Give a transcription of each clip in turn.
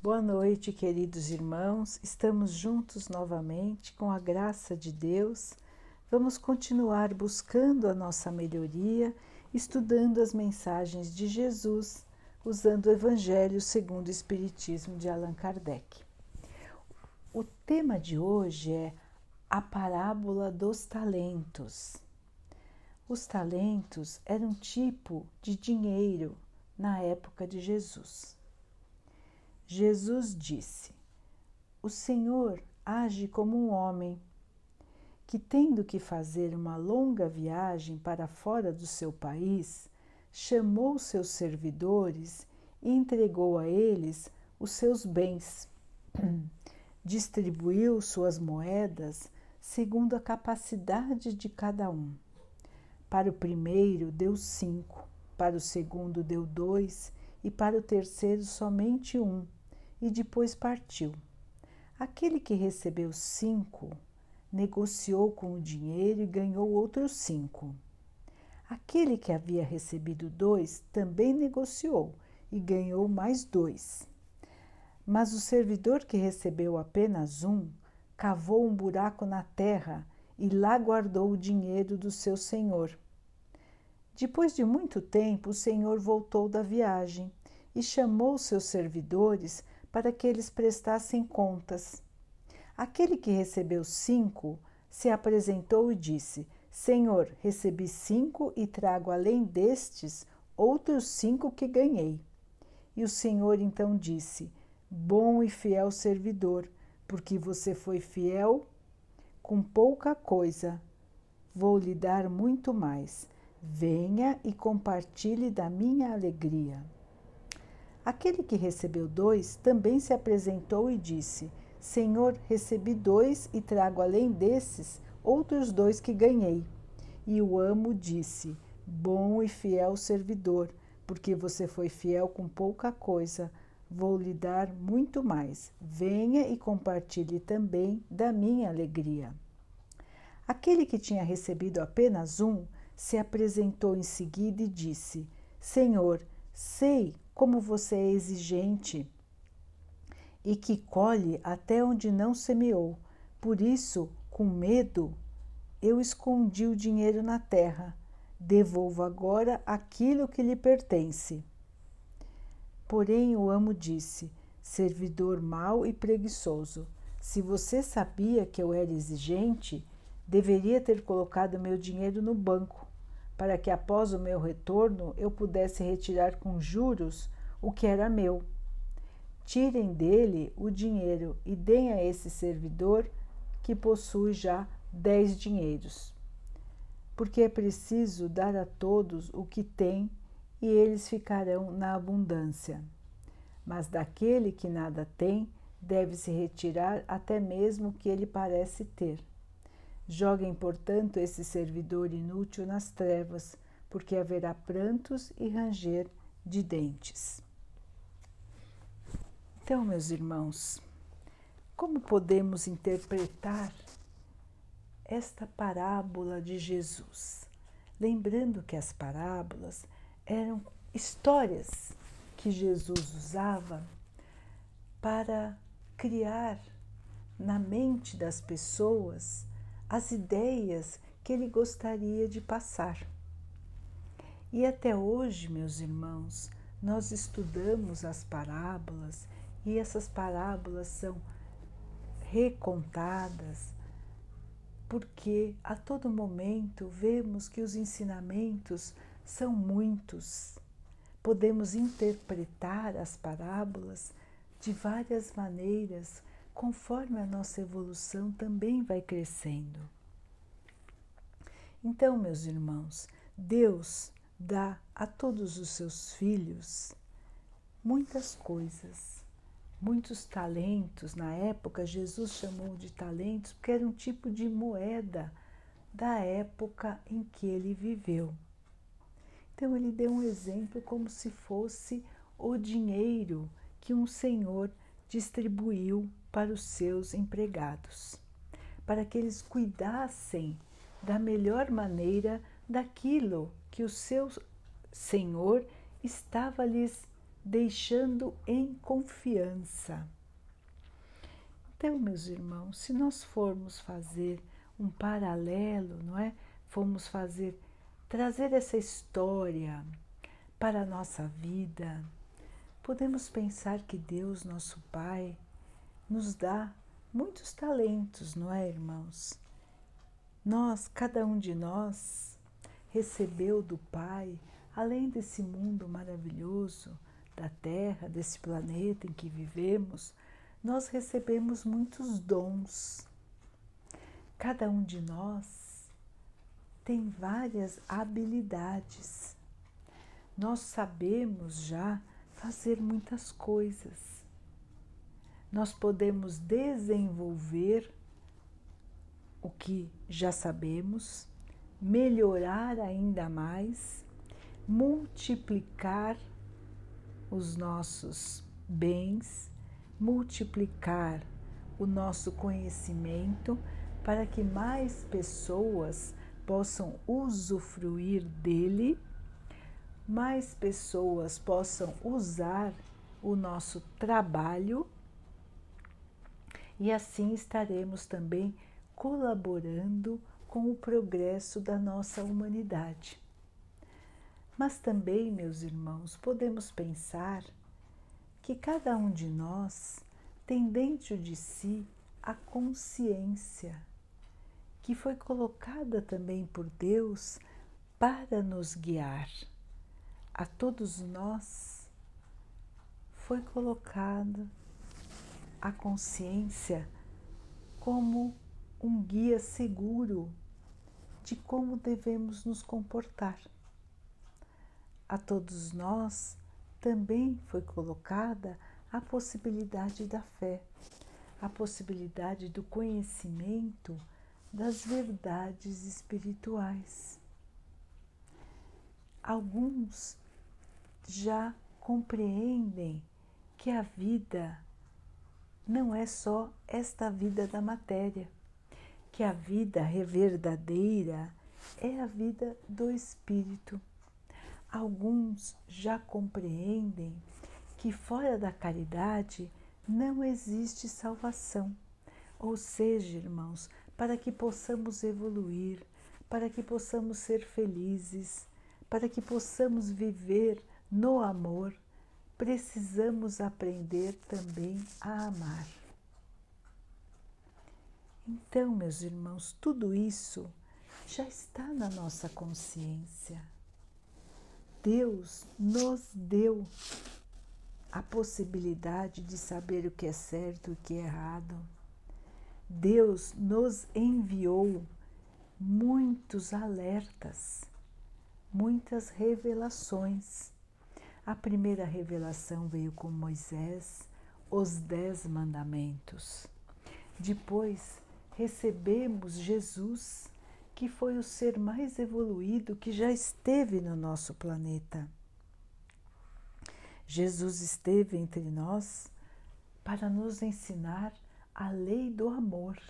Boa noite, queridos irmãos. Estamos juntos novamente com a graça de Deus. Vamos continuar buscando a nossa melhoria, estudando as mensagens de Jesus, usando o Evangelho segundo o Espiritismo de Allan Kardec. O tema de hoje é a parábola dos talentos. Os talentos eram um tipo de dinheiro na época de Jesus. Jesus disse: O Senhor age como um homem que, tendo que fazer uma longa viagem para fora do seu país, chamou seus servidores e entregou a eles os seus bens. Distribuiu suas moedas segundo a capacidade de cada um. Para o primeiro deu cinco, para o segundo deu dois e para o terceiro somente um e depois partiu. Aquele que recebeu cinco negociou com o dinheiro e ganhou outros cinco. Aquele que havia recebido dois também negociou e ganhou mais dois. Mas o servidor que recebeu apenas um cavou um buraco na terra e lá guardou o dinheiro do seu senhor. Depois de muito tempo, o senhor voltou da viagem e chamou seus servidores para que eles prestassem contas. Aquele que recebeu cinco se apresentou e disse: Senhor, recebi cinco e trago além destes outros cinco que ganhei. E o Senhor então disse: Bom e fiel servidor, porque você foi fiel com pouca coisa, vou lhe dar muito mais. Venha e compartilhe da minha alegria. Aquele que recebeu dois também se apresentou e disse: Senhor, recebi dois e trago além desses outros dois que ganhei. E o amo disse: Bom e fiel servidor, porque você foi fiel com pouca coisa, vou lhe dar muito mais. Venha e compartilhe também da minha alegria. Aquele que tinha recebido apenas um se apresentou em seguida e disse: Senhor, sei como você é exigente e que colhe até onde não semeou. Por isso, com medo, eu escondi o dinheiro na terra. Devolvo agora aquilo que lhe pertence. Porém, o amo disse: Servidor mau e preguiçoso, se você sabia que eu era exigente, deveria ter colocado meu dinheiro no banco para que após o meu retorno eu pudesse retirar com juros o que era meu. Tirem dele o dinheiro e deem a esse servidor que possui já dez dinheiros. Porque é preciso dar a todos o que tem e eles ficarão na abundância. Mas daquele que nada tem, deve-se retirar até mesmo o que ele parece ter Joguem, portanto, esse servidor inútil nas trevas, porque haverá prantos e ranger de dentes. Então, meus irmãos, como podemos interpretar esta parábola de Jesus? Lembrando que as parábolas eram histórias que Jesus usava para criar na mente das pessoas as ideias que ele gostaria de passar. E até hoje, meus irmãos, nós estudamos as parábolas e essas parábolas são recontadas porque a todo momento vemos que os ensinamentos são muitos. Podemos interpretar as parábolas de várias maneiras conforme a nossa evolução também vai crescendo. Então, meus irmãos, Deus dá a todos os seus filhos muitas coisas, muitos talentos. Na época, Jesus chamou de talentos porque era um tipo de moeda da época em que ele viveu. Então, ele deu um exemplo como se fosse o dinheiro que um senhor distribuiu para os seus empregados, para que eles cuidassem da melhor maneira daquilo que o seu senhor estava lhes deixando em confiança. Então, meus irmãos, se nós formos fazer um paralelo, não é? Formos fazer trazer essa história para a nossa vida, podemos pensar que Deus, nosso Pai, nos dá muitos talentos, não é, irmãos? Nós, cada um de nós, recebeu do Pai, além desse mundo maravilhoso, da Terra, desse planeta em que vivemos, nós recebemos muitos dons. Cada um de nós tem várias habilidades. Nós sabemos já fazer muitas coisas. Nós podemos desenvolver o que já sabemos, melhorar ainda mais, multiplicar os nossos bens, multiplicar o nosso conhecimento para que mais pessoas possam usufruir dele, mais pessoas possam usar o nosso trabalho e assim estaremos também colaborando com o progresso da nossa humanidade. Mas também, meus irmãos, podemos pensar que cada um de nós tem dentro de si a consciência que foi colocada também por Deus para nos guiar. A todos nós foi colocada a consciência como um guia seguro de como devemos nos comportar. A todos nós também foi colocada a possibilidade da fé, a possibilidade do conhecimento das verdades espirituais. Alguns já compreendem que a vida não é só esta vida da matéria que a vida verdadeira é a vida do espírito. Alguns já compreendem que fora da caridade não existe salvação. Ou seja, irmãos, para que possamos evoluir, para que possamos ser felizes, para que possamos viver no amor, precisamos aprender também a amar. Então, meus irmãos, tudo isso já está na nossa consciência. Deus nos deu a possibilidade de saber o que é certo e o que é errado. Deus nos enviou muitos alertas, muitas revelações. A primeira revelação veio com Moisés, os Dez Mandamentos. Depois recebemos Jesus, que foi o ser mais evoluído que já esteve no nosso planeta. Jesus esteve entre nós para nos ensinar a lei do amor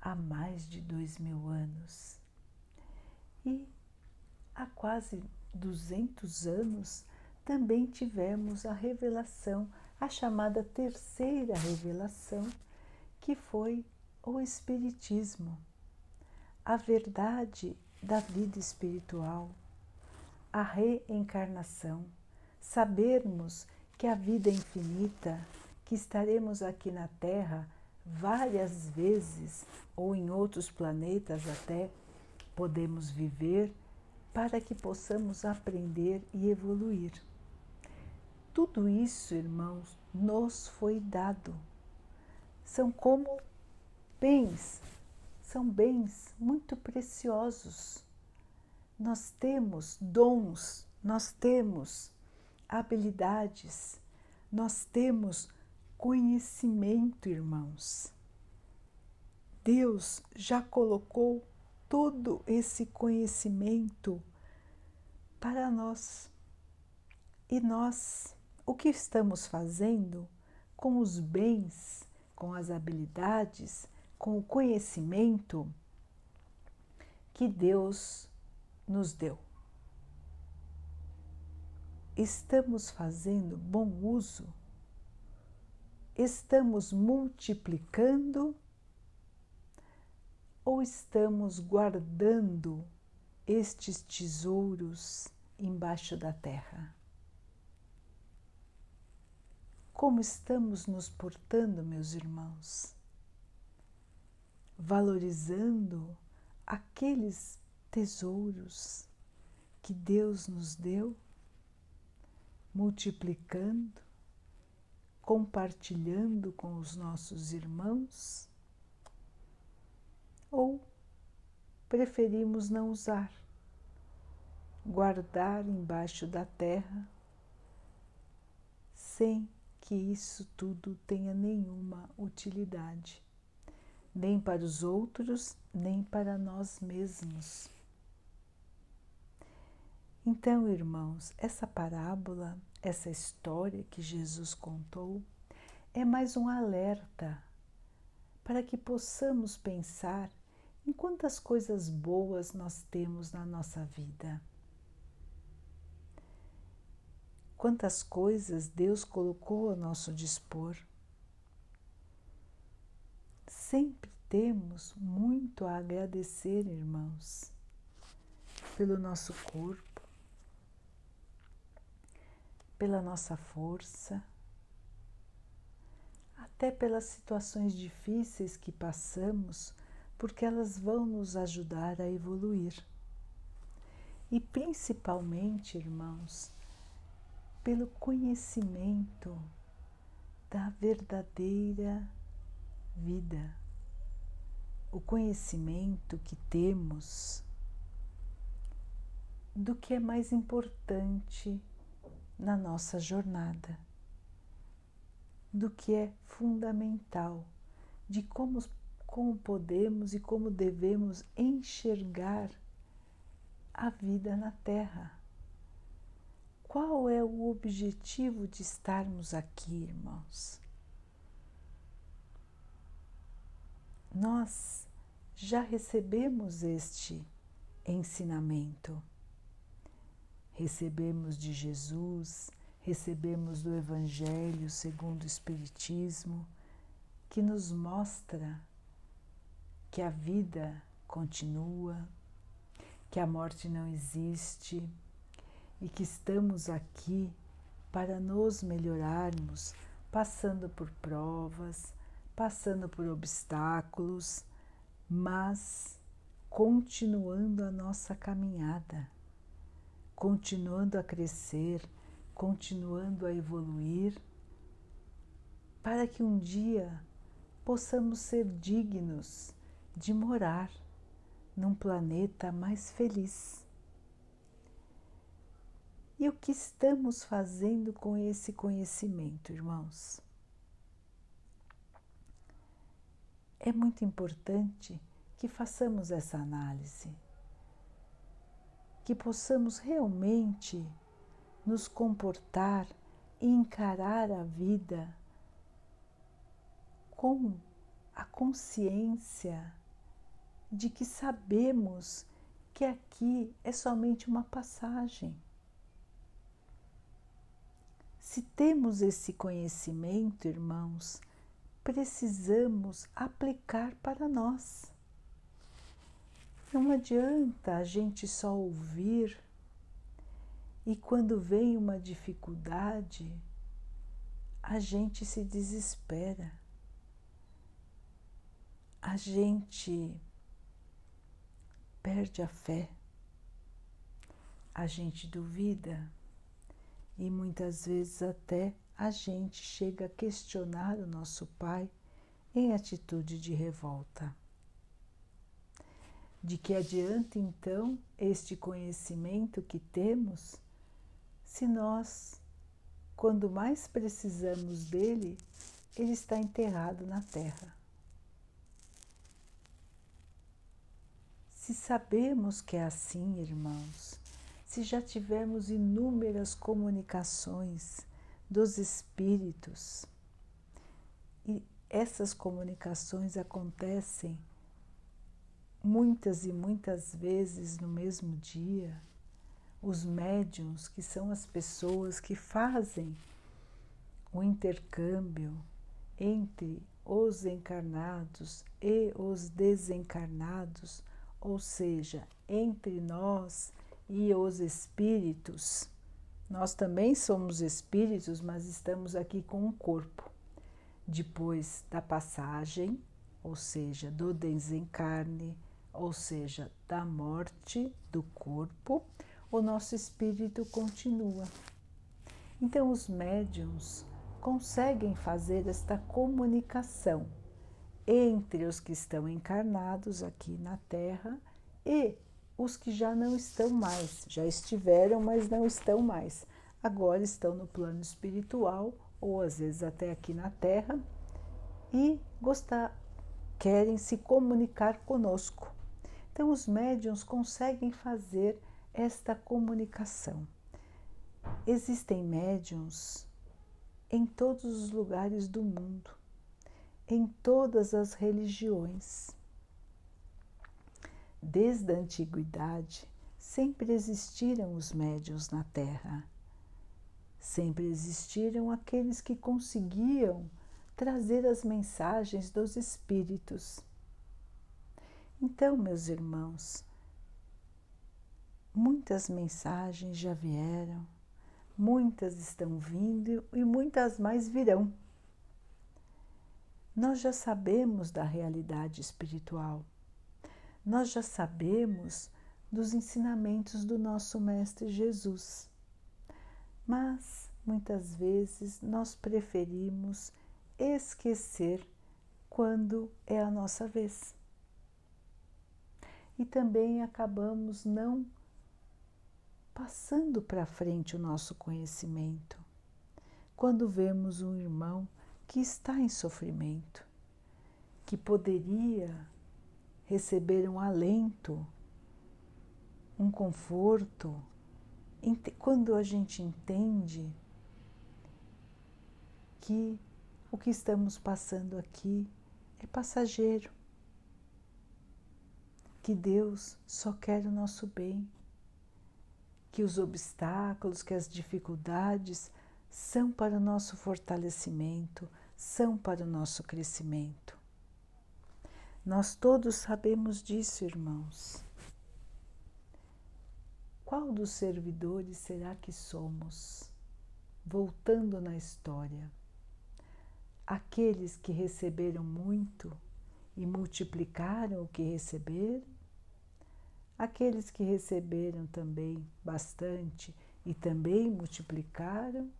há mais de dois mil anos. E há quase 200 anos também tivemos a revelação, a chamada terceira revelação, que foi o Espiritismo, a verdade da vida espiritual, a reencarnação, sabermos que a vida é infinita, que estaremos aqui na Terra várias vezes ou em outros planetas até podemos viver para que possamos aprender e evoluir. Tudo isso, irmãos, nos foi dado são como bens, são bens muito preciosos. Nós temos dons, nós temos habilidades, nós temos conhecimento, irmãos. Deus já colocou todo esse conhecimento para nós. E nós, o que estamos fazendo com os bens com as habilidades, com o conhecimento que Deus nos deu. estamos fazendo bom uso? Estamos multiplicando ou estamos guardando estes tesouros embaixo da terra? Como estamos nos portando, meus irmãos? Valorizando aqueles tesouros que Deus nos deu, multiplicando, compartilhando com os nossos irmãos? Ou preferimos não usar, guardar embaixo da terra, sem que isso tudo tenha nenhuma utilidade, nem para os outros, nem para nós mesmos. Então, irmãos, essa parábola, essa história que Jesus contou, é mais um alerta para que possamos pensar em quantas coisas boas nós temos na nossa vida. Quantas coisas Deus colocou a nosso dispor. Sempre temos muito a agradecer, irmãos, pelo nosso corpo pela nossa força, até pelas situações difíceis que passamos, porque elas vão nos ajudar a evoluir. E principalmente, irmãos, pelo conhecimento da verdadeira vida, o conhecimento que temos do que é mais importante na nossa jornada, do que é fundamental, de como, como podemos e como devemos enxergar a vida na Terra. Qual é o objetivo de estarmos aqui, irmãos? Nós já recebemos este ensinamento recebemos de Jesus, recebemos do Evangelho segundo o Espiritismo, que nos mostra que a vida continua, que a morte não existe e que estamos aqui para nos melhorarmos, passando por provas, passando por obstáculos, mas continuando a nossa caminhada continuando a crescer, continuando a evoluir, para que um dia possamos ser dignos de morar num planeta mais feliz. E o que estamos fazendo com esse conhecimento, irmãos? É muito importante que façamos essa análise que possamos realmente nos comportar e encarar a vida com a consciência de que sabemos que aqui é somente uma passagem. Se temos esse conhecimento, irmãos, precisamos aplicar para nós. Não adianta a gente só ouvir e quando vem uma dificuldade, a gente se desespera. A gente perde a fé, a gente duvida e muitas vezes até a gente chega a questionar o nosso Pai em atitude de revolta. De que adianta então este conhecimento que temos se nós, quando mais precisamos dele, ele está enterrado na terra? Se sabemos que é assim, irmãos, se já tivemos inúmeras comunicações dos espíritos, e essas comunicações acontecem muitas e muitas vezes no mesmo dia, os médiums, que são as pessoas que fazem o intercâmbio entre os encarnados e os desencarnados, ou seja, entre nós e os espíritos. Nós também somos espíritos, mas estamos aqui com um corpo. Depois da passagem, ou seja, do desencarne, ou seja, da morte do corpo, o nosso espírito continua. Então, os médiums conseguem fazer esta comunicação entre os que estão encarnados aqui na Terra e os que já não estão mais, já estiveram, mas não estão mais. Agora estão no plano espiritual ou às vezes até aqui na Terra e gostar, querem se comunicar conosco. Então, os médiums conseguem fazer esta comunicação. Existem médiums em todos os lugares do mundo, em todas as religiões. Desde a antiguidade, sempre existiram os médiuns na Terra. Sempre existiram aqueles que conseguiam trazer as mensagens dos Espíritos. Então, meus irmãos, muitas mensagens já vieram, Muitas estão vindo e muitas mais virão. Nós já sabemos da realidade espiritual. Nós já sabemos dos ensinamentos do nosso Mestre Jesus. Mas muitas vezes nós preferimos esquecer quando é a nossa vez. E também acabamos não passando para frente o nosso conhecimento. Quando vemos um irmão que está em sofrimento, que poderia receber um alento, um conforto, quando a gente entende que o que estamos passando aqui é passageiro, que Deus só quer o nosso bem que os obstáculos, que as dificuldades são para o nosso fortalecimento, são para o nosso crescimento. Nós todos sabemos disso, irmãos. Qual dos servidores será que somos? Voltando na história, aqueles que receberam muito e multiplicaram o que receberam? aqueles que receberam também bastante e também multiplicaram,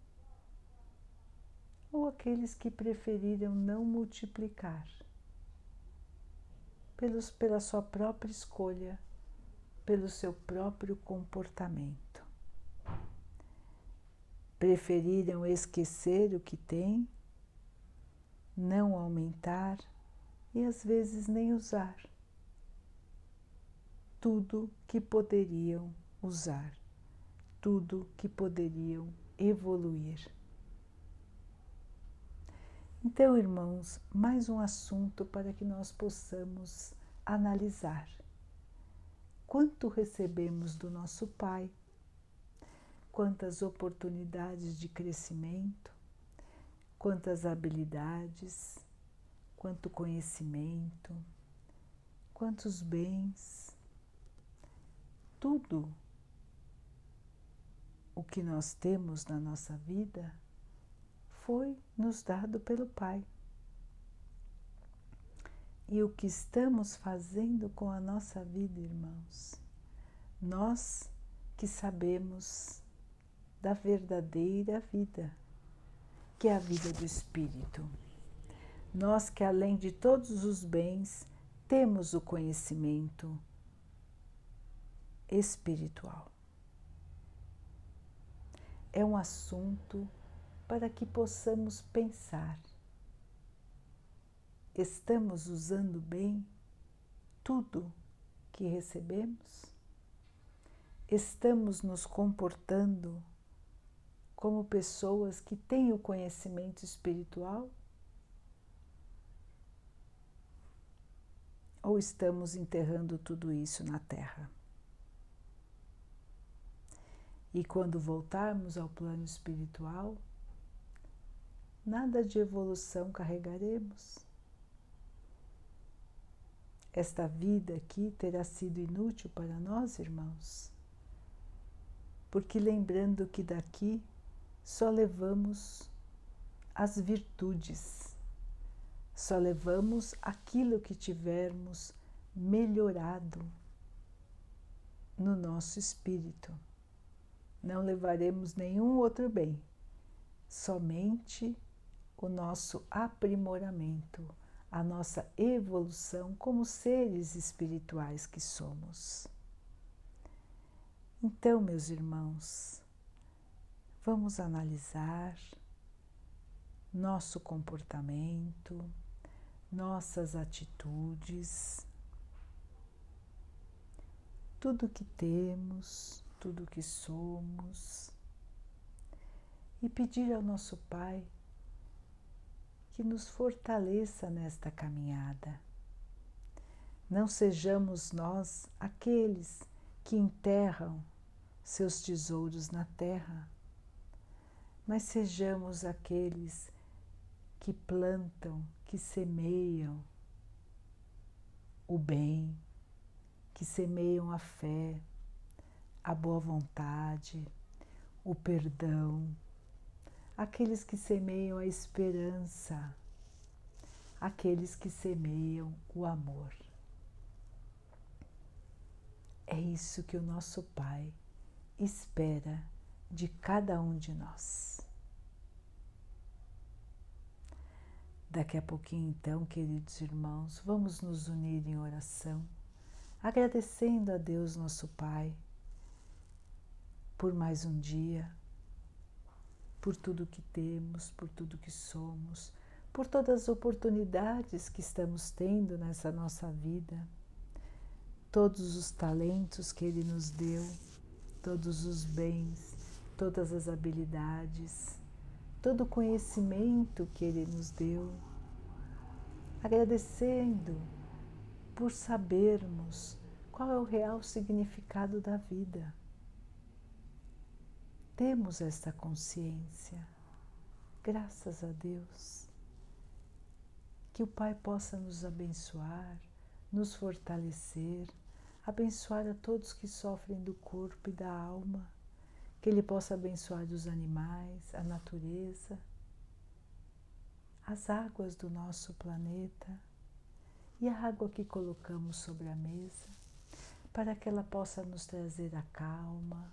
ou aqueles que preferiram não multiplicar, pelos, pela sua própria escolha, pelo seu próprio comportamento. Preferiram esquecer o que têm, não aumentar e às vezes nem usar tudo que poderiam usar, tudo que poderiam evoluir. Então, irmãos, mais um assunto para que nós possamos analisar. Quanto recebemos do nosso Pai? Quantas oportunidades de crescimento? Quantas habilidades? Quanto conhecimento? Quantos bens? tudo o que nós temos na nossa vida foi nos dado pelo Pai. E o que estamos fazendo com a nossa vida, irmãos? Nós que sabemos da verdadeira vida, que é a vida do Espírito. Nós que, além de todos os bens, temos o conhecimento espiritual. É um assunto para que possamos pensar. Estamos usando bem tudo que recebemos? Estamos nos comportando como pessoas que têm o conhecimento espiritual? Ou estamos enterrando tudo isso na terra? E quando voltarmos ao plano espiritual, nada de evolução carregaremos. Esta vida aqui terá sido inútil para nós, irmãos, porque lembrando que daqui só levamos as virtudes, só levamos aquilo que tivermos melhorado no nosso espírito. Não levaremos nenhum outro bem, somente o nosso aprimoramento, a nossa evolução como seres espirituais que somos. Então, meus irmãos, vamos analisar nosso comportamento, nossas atitudes, tudo que temos, tudo que somos, e pedir ao nosso Pai que nos fortaleça nesta caminhada. Não sejamos nós aqueles que enterram seus tesouros na terra, mas sejamos aqueles que plantam, que semeiam o bem, que semeiam a fé, a boa vontade, o perdão, aqueles que semeiam a esperança, aqueles que semeiam o amor. É isso que o nosso Pai espera de cada um de nós. Daqui a pouquinho, então, queridos irmãos, vamos nos unir em oração, agradecendo a Deus, nosso Pai, por mais um dia por tudo que temos, por tudo que somos, por todas as oportunidades que estamos tendo nessa nossa vida, todos os talentos que Ele nos deu, todos os bens, todas as habilidades, todo o conhecimento que Ele nos deu, agradecendo por sabermos qual é o real significado da vida temos esta consciência. Graças a Deus. Que o Pai possa nos abençoar, nos fortalecer, abençoar a todos que sofrem do corpo e da alma, que Ele possa abençoar os animais, a natureza, as águas do nosso planeta e a água que colocamos sobre a mesa, para que ela possa nos trazer a calma,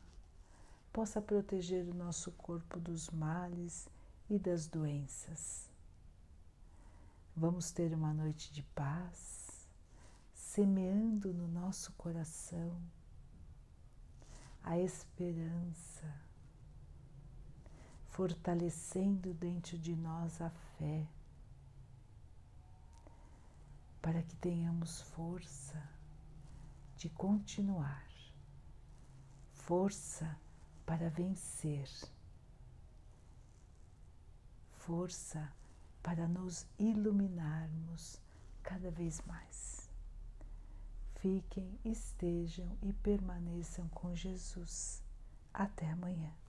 possa proteger o nosso corpo dos males e das doenças. Vamos ter uma noite de paz, semeando no nosso coração a esperança, fortalecendo dentro de nós a fé, para que tenhamos força de continuar, força para vencer, força para nos iluminarmos cada vez mais. Fiquem, estejam e permaneçam com Jesus. Até amanhã.